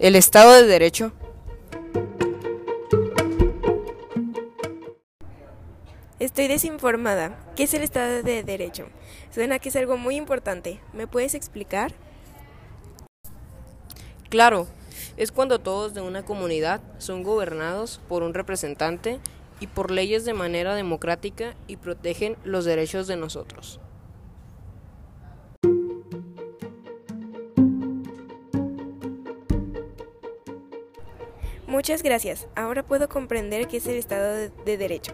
El Estado de Derecho Estoy desinformada. ¿Qué es el Estado de Derecho? Suena que es algo muy importante. ¿Me puedes explicar? Claro, es cuando todos de una comunidad son gobernados por un representante y por leyes de manera democrática y protegen los derechos de nosotros. Muchas gracias. Ahora puedo comprender qué es el Estado de Derecho.